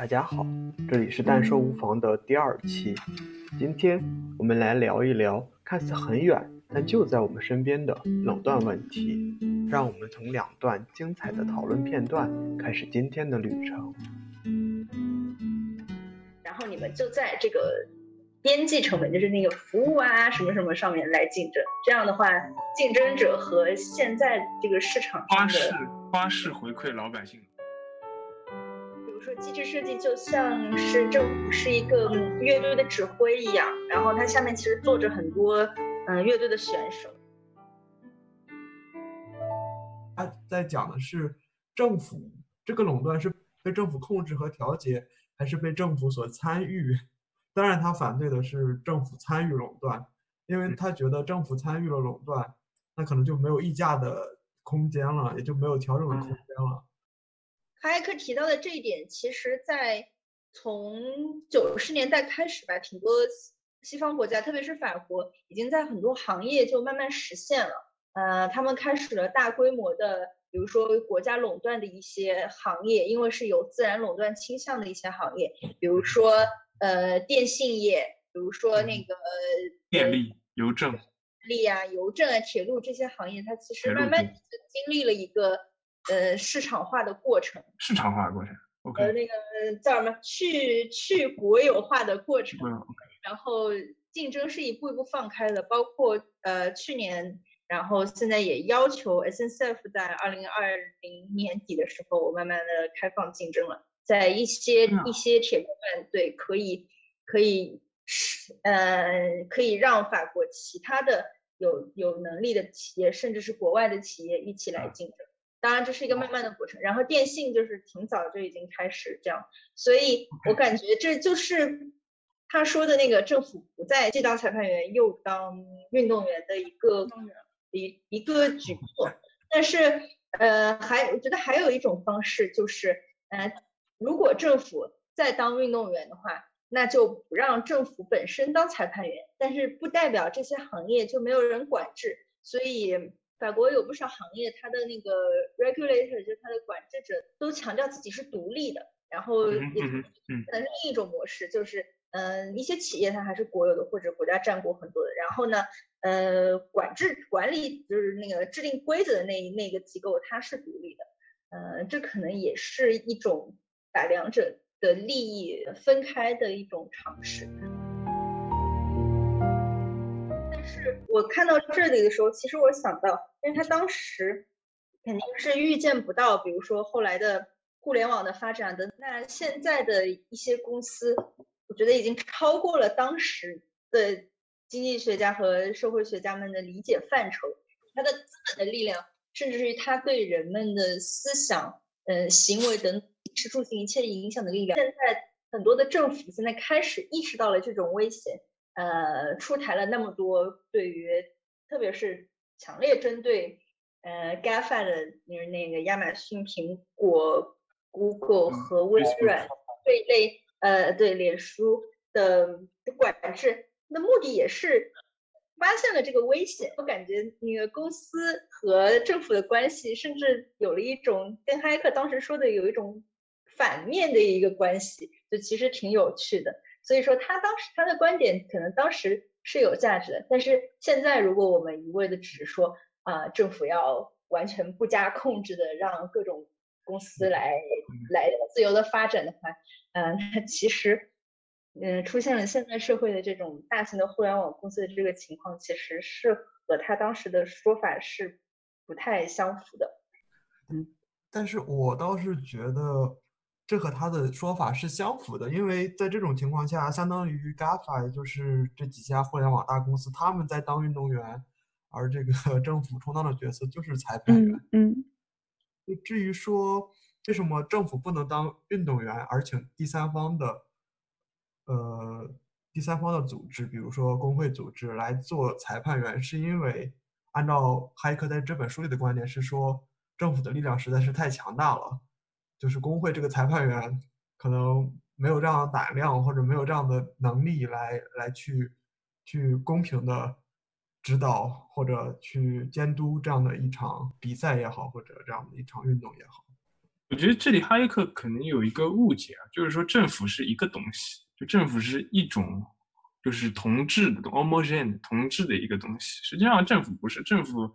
大家好，这里是但说无妨的第二期。今天我们来聊一聊看似很远，但就在我们身边的垄断问题。让我们从两段精彩的讨论片段开始今天的旅程。然后你们就在这个边际成本，就是那个服务啊什么什么上面来竞争。这样的话，竞争者和现在这个市场花式，花式回馈老百姓。说机制设计，就像是政府是一个嗯乐队的指挥一样，然后它下面其实坐着很多嗯乐队的选手。他在讲的是政府这个垄断是被政府控制和调节，还是被政府所参与？当然，他反对的是政府参与垄断，因为他觉得政府参与了垄断，那可能就没有议价的空间了，也就没有调整的空间了。哈耶克提到的这一点，其实在从九十年代开始吧，挺多西西方国家，特别是法国，已经在很多行业就慢慢实现了。呃，他们开始了大规模的，比如说国家垄断的一些行业，因为是有自然垄断倾向的一些行业，比如说呃电信业，比如说那个电力、邮政，力啊、邮政啊、铁路这些行业，它其实慢慢经历了一个呃市场化的过程。市场化的过程。呃那个叫什么去去国有化的过程，嗯然后竞争是一步一步放开的，包括呃去年，然后现在也要求 SNCF 在二零二零年底的时候，慢慢的开放竞争了，在一些嗯一些铁路段，对，可以可以是呃可以让法国其他的有有能力的企业，甚至是国外的企业一起来嗯竞争。当然，这是一个慢慢的过程。然后电信就是挺早就已经开始这样，所以我感觉这就是他说的那个政府不再既当裁判员又当运动员的一个一一个举措。但是呃，还我觉得还有一种方式就是，呃，如果政府再当运动员的话，那就不让政府本身当裁判员，但是不代表这些行业就没有人管制，所以。法国有不少行业，它的那个 regulator 就是它的管制者，都强调自己是独立的，然后也可能是另一种模式，就是嗯、呃一些企业它还是国有的或者国家占股很多的，然后呢，呃，管制管理就是那个制定规则的那那个机构它是独立的，呃，这可能也是一种把两者的利益分开的一种尝试。是我看到这里的时候，其实我想到，因为他当时肯定是预见不到，比如说后来的互联网的发展的，那现在的一些公司，我觉得已经超过了当时的经济学家和社会学家们的理解范畴，它的资本的力量，甚至于它对人们的思想、呃行为等是出行一切影响的力量。现在很多的政府现在开始意识到了这种危险。呃，出台了那么多对于，特别是强烈针对呃 GAFA 的，就是那个亚马逊、苹果、Google 嗯和微软这一类呃对脸书的的管制，那目的也是发现了这个危险。我感觉那个公司和政府的关系，甚至有了一种跟哈耶克当时说的有一种反面的一个关系，就其实挺有趣的。所以说他当时他的观点可能当时是有价值的，但是现在如果我们一味的只是说啊、政府要完全不加控制的让各种公司来来自由的发展的话，嗯、那其实嗯、出现了现在社会的这种大型的互联网公司的这个情况，其实是和他当时的说法是不太相符的。嗯但是我倒是觉得这和他的说法是相符的，因为在这种情况下，相当于 GAFA，也就是这几家互联网大公司，他们在当运动员，而这个 政府充当的角色就是裁判员。嗯嗯至于说为什么政府不能当运动员，而请第三方的，呃，第三方的组织，比如说工会组织来做裁判员，是因为按照哈耶克在这本书里的观点是说，政府的力量实在是太强大了，就是工会这个裁判员可能没有这样的胆量或者没有这样的能力来来去去公平的指导或者去监督这样的一场比赛也好，或者这样的一场运动也好。我觉得这里哈耶克可能有一个误解啊，就是说政府是一个东西，就政府是一种就是同质的 homogen 同质的一个东西。实际上政府不是，政府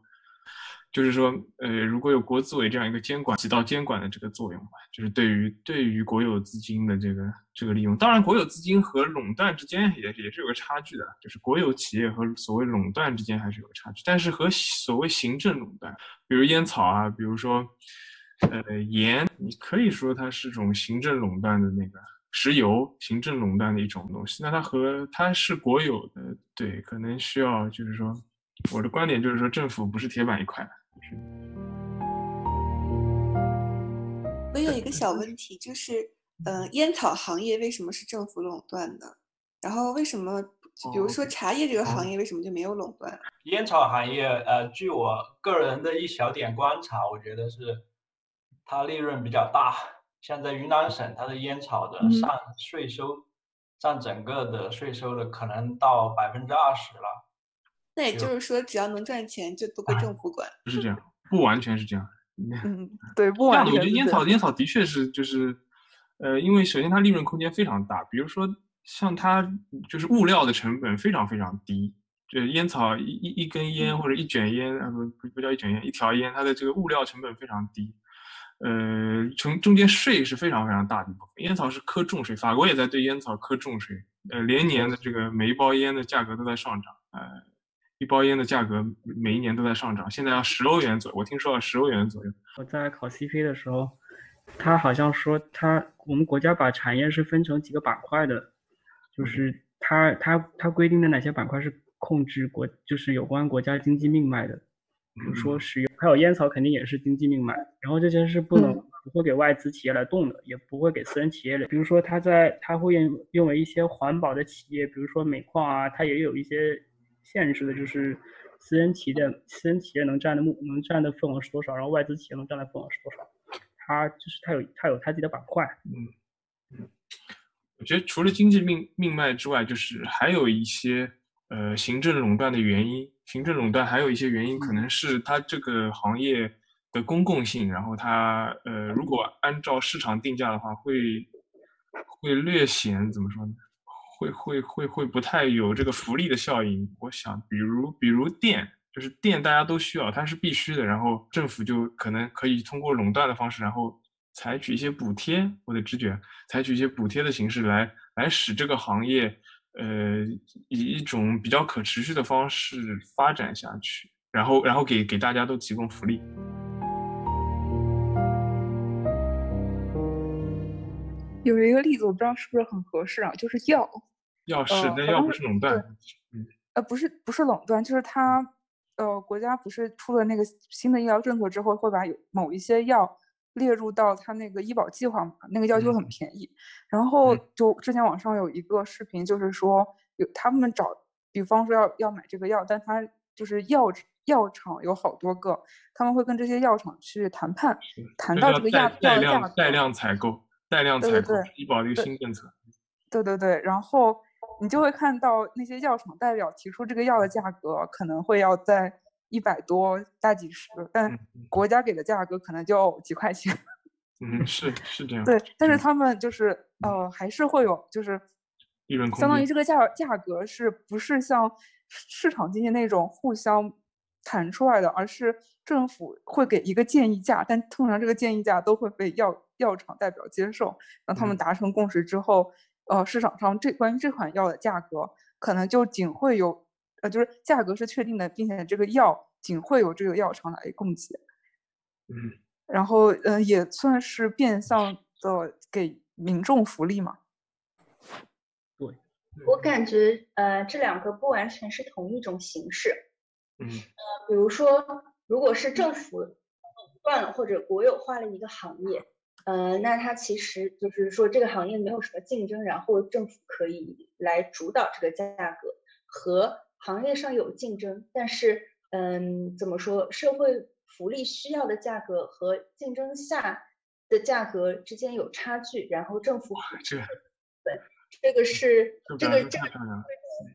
就是说，呃，如果有国资委这样一个监管，起到监管的这个作用吧，就是对于对于国有资金的这个这个利用。当然，国有资金和垄断之间也也是有个差距的，就是国有企业和所谓垄断之间还是有个差距。但是和所谓行政垄断，比如烟草啊，比如说。呃，盐，你可以说它是种行政垄断的那个石油，行政垄断的一种东西。那它和它是国有的，对，可能需要就是说，我的观点就是说，政府不是铁板一块。我有一个 小问题，就是，嗯，烟草行业为什么是政府垄断的？然后为什么，比如说茶叶这个行业为什么就没有垄断？烟草行业，呃，据我个人的一小点观察，我觉得是。它利润比较大，像在云南省，它的烟草的上税收占整个的税收的可能到百分之二十了。那也就是说，只要能赚钱，就都归政府管。不是这样，不完全是这样。嗯，对，不完全。我觉得烟草烟草的确是就是，呃，因为首先它利润空间非常大，比如说像它就是物料的成本非常非常低，就烟草一一一根烟或者一卷烟啊不不不叫一卷烟，一条烟，它的这个物料成本非常低。呃，从中间税是非常非常大的一部分，烟草是科重税，法国也在对烟草科重税，呃，连年的这个每一包烟的价格都在上涨，呃，一包烟的价格每一年都在上涨，现在要十欧元左右，我听说要十欧元左右。我在考 CP 的时候，他好像说他我们国家把产业是分成几个板块的，就是他他他规定的哪些板块是控制国，就是有关国家经济命脉的。比如说石油，还有烟草，肯定也是经济命脉。然后这些是不能不会给外资企业来动的，也不会给私人企业的。比如说，他在他会用用为一些环保的企业，比如说煤矿啊，它也有一些限制的，就是私人企业私人企业能占的目能占的份额是多少，然后外资企业能占的份额是多少。它就是它有它有它自己的板块。嗯嗯，我觉得除了经济命命脉之外，就是还有一些呃行政垄断的原因。行政垄断还有一些原因，可能是它这个行业的公共性，然后它呃，如果按照市场定价的话，会会略显怎么说呢？会会会会不太有这个福利的效应。我想，比如比如电，就是电大家都需要，它是必须的，然后政府就可能可以通过垄断的方式，然后采取一些补贴，我的直觉，采取一些补贴的形式来来使这个行业。呃，以一种比较可持续的方式发展下去，然后，然后给给大家都提供福利。有一个例子，我不知道是不是很合适啊，就是药。药是，那药不是垄断。嗯。呃，不是，不是垄断，就是它，呃，国家不是出了那个新的医疗政策之后，会把有某一些药。列入到它那个医保计划嘛，那个药就很便宜。然后就之前网上有一个视频，就是说有他们找，比方说要要买这个药，但他就是药药厂有好多个，他们会跟这些药厂去谈判，谈到这个药药价带量采购，带量采购医保的一个新政策。对对对，然后你就会看到那些药厂代表提出这个药的价格可能会要在。一百多大几十，但国家给的价格可能就几块钱。嗯，是是这样。对，但是他们就是呃，还是会有就是相当于这个价价格是不是像市场经济那种互相谈出来的，而是政府会给一个建议价，但通常这个建议价都会被药药厂代表接受，让他们达成共识之后，呃，市场上这关于这款药的价格可能就仅会有。呃就是价格是确定的，并且这个药仅会有这个药厂来供给。嗯，然后呃，也算是变相的给民众福利嘛。对，我感觉呃，这两个不完全是同一种形式。嗯，呃，比如说，如果是政府垄断了或者国有化了一个行业，呃，那它其实就是说这个行业没有什么竞争，然后政府可以来主导这个价格和。行业上有竞争，但是，嗯，怎么说？社会福利需要的价格和竞争下的价格之间有差距，然后政府这对这个是这个这个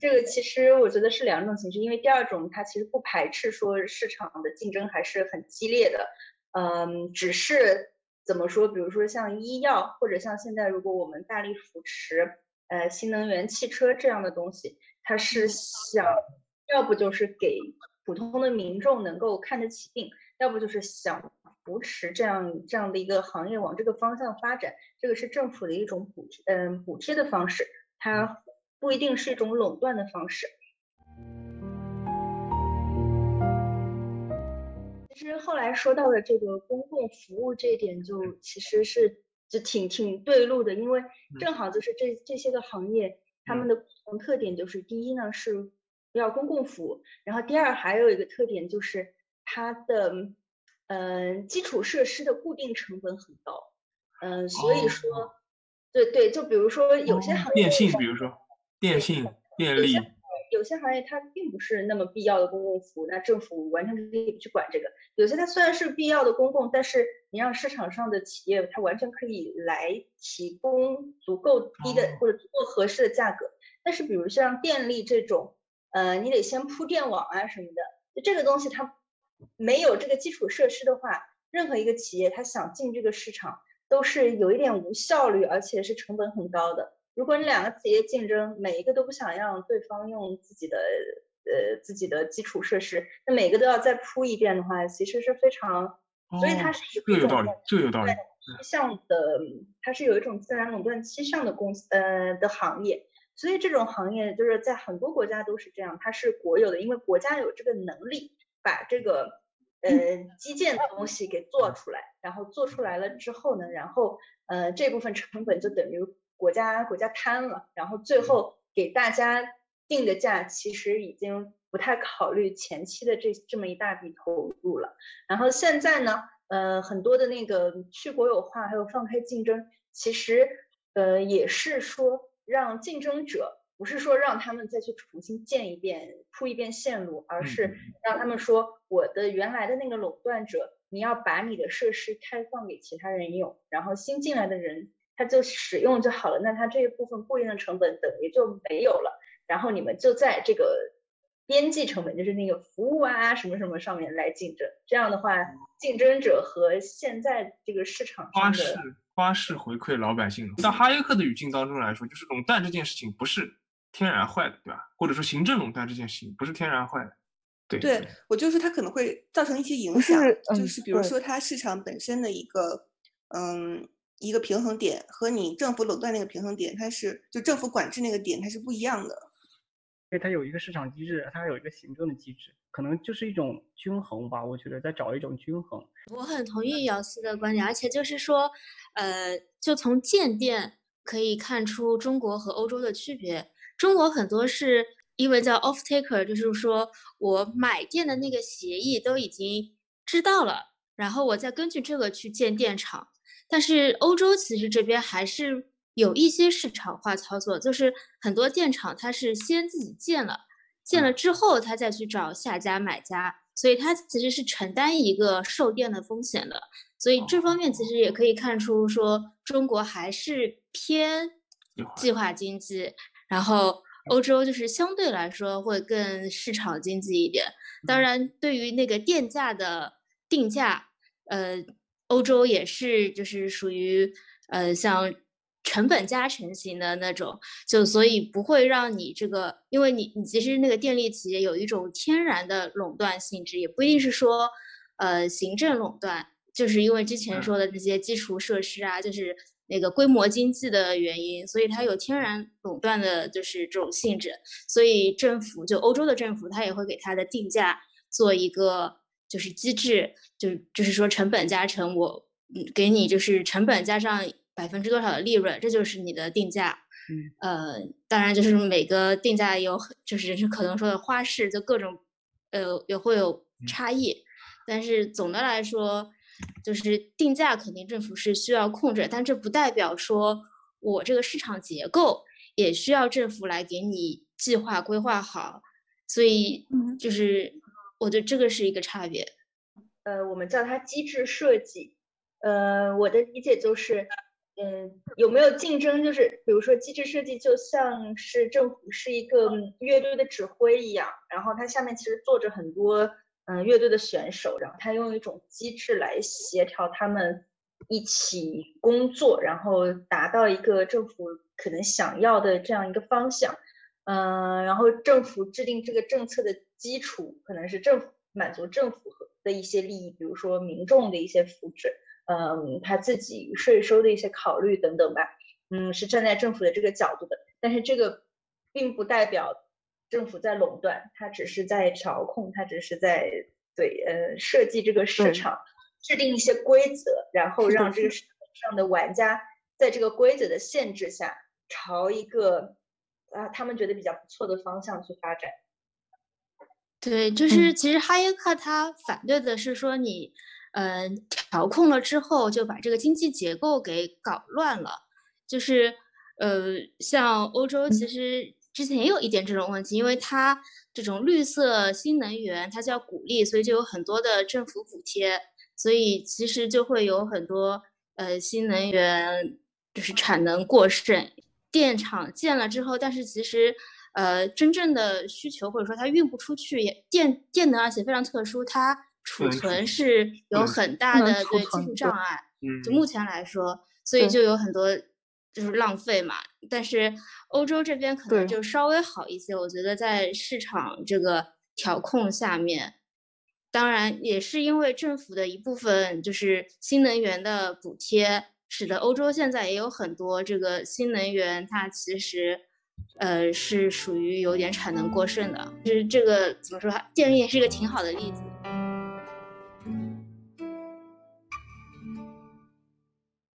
这个其实我觉得是两种形式，因为第二种它其实不排斥说市场的竞争还是很激烈的，嗯，只是怎么说？比如说像医药，或者像现在如果我们大力扶持呃新能源汽车这样的东西，它是想要不就是给普通的民众能够看得起病，要不就是想扶持这样这样的一个行业往这个方向发展。这个是政府的一种补贴，嗯，补贴的方式，它不一定是一种垄断的方式。其实后来说到的这个公共服务这一点，就其实是就挺挺对路的，因为正好就是这这些个行业，他们的共同特点就是第一呢是要公共服务，然后第二还有一个特点就是它的嗯基础设施的固定成本很高，嗯，所以说对对，就比如说有些行业电信，比如说电信电力。有些行业它并不是那么必要的公共服务，那政府完全可以不去管这个。有些它虽然是必要的公共，但是你让市场上的企业，它完全可以来提供足够低的或者足够合适的价格。但是比如像电力这种，呃，你得先铺电网啊什么的，这个东西它没有这个基础设施的话，任何一个企业它想进这个市场都是有一点无效率，而且是成本很高的。如果你两个企业竞争，每一个都不想让对方用自己的呃自己的基础设施，那每个都要再铺一遍的话，其实是非常，所以它是一种有道理，这有道理。趋向的，它是有一种自然垄断倾向的公司呃的行业，所以这种行业就是在很多国家都是这样，它是国有的，因为国家有这个能力把这个呃基建的东西给做出来，然后做出来了之后呢，然后呃这部分成本就等于。国家国家贪了，然后最后给大家定的价，其实已经不太考虑前期的这这么一大笔投入了。然后现在呢，呃，很多的那个去国有化，还有放开竞争，其实呃也是说让竞争者，不是说让他们再去重新建一遍铺一遍线路，而是让他们说我的原来的那个垄断者，你要把你的设施开放给其他人用，然后新进来的人。他就使用就好了，那他这一部分固定的成本等于就没有了，然后你们就在这个边际成本，就是那个服务啊什么什么上面来竞争。这样的话，竞争者和现在这个市场花式花式回馈老百姓。在哈耶克的语境当中来说，就是垄断这件事情不是天然坏的，对吧？或者说行政垄断这件事情不是天然坏的。对，对我就是它可能会造成一些影响，就是比如说它市场本身的一个嗯。一个平衡点和你政府垄断那个平衡点，它是就政府管制那个点，它是不一样的。因为它有一个市场机制，它有一个行政的机制，可能就是一种均衡吧。我觉得在找一种均衡。我很同意姚思的观点，而且就是说，呃，就从建店可以看出中国和欧洲的区别。中国很多是因为叫 off taker，就是说我买店的那个协议都已经知道了，然后我再根据这个去建电厂。但是欧洲其实这边还是有一些市场化操作，就是很多电厂它是先自己建了，建了之后它再去找下家买家，所以它其实是承担一个售电的风险的。所以这方面其实也可以看出，说中国还是偏计划经济，然后欧洲就是相对来说会更市场经济一点。当然，对于那个电价的定价，呃。欧洲也是，就是属于呃像成本加成型的那种，就所以不会让你这个，因为你你其实那个电力企业有一种天然的垄断性质，也不一定是说呃行政垄断，就是因为之前说的这些基础设施啊，就是那个规模经济的原因，所以它有天然垄断的就是这种性质，所以政府就欧洲的政府，它也会给它的定价做一个。就是机制，就就是说成本加成，我嗯给你就是成本加上百分之多少的利润，这就是你的定价。嗯，呃，当然就是每个定价有就是可能说的花式，就各种呃也会有差异，但是总的来说，就是定价肯定政府是需要控制，但这不代表说我这个市场结构也需要政府来给你计划规划好，所以就是。我觉得这个是一个差别，呃，我们叫它机制设计，呃，我的理解就是，嗯，有没有竞争？就是比如说机制设计就像是政府是一个乐队的指挥一样，然后它下面其实坐着很多嗯乐队的选手，然后他用一种机制来协调他们一起工作，然后达到一个政府可能想要的这样一个方向。嗯，然后政府制定这个政策的基础可能是政府满足政府的一些利益，比如说民众的一些福祉，嗯，他自己税收的一些考虑等等吧。嗯，是站在政府的这个角度的，但是这个并不代表政府在垄断，它只是在调控，它只是在对呃设计这个市场，制定一些规则，然后让这个市场上的玩家在这个规则的限制下，朝一个啊他们觉得比较不错的方向去发展。对，就是其实哈耶克他反对的是说你呃调控了之后就把这个经济结构给搞乱了。就是，呃，像欧洲其实之前也有一点这种问题，因为它这种绿色新能源，它叫鼓励，所以就有很多的政府补贴，所以其实就会有很多呃新能源就是产能过剩，电厂建了之后，但是其实呃真正的需求或者说它运不出去，电电能而且非常特殊，它储存是有很大的对技术障碍，就目前来说，所以就有很多。就是浪费嘛，但是欧洲这边可能就稍微好一些。我觉得在市场这个调控下面，当然也是因为政府的一部分就是新能源的补贴，使得欧洲现在也有很多这个新能源，它其实呃是属于有点产能过剩的。就是这个怎么说，电力也是一个挺好的例子。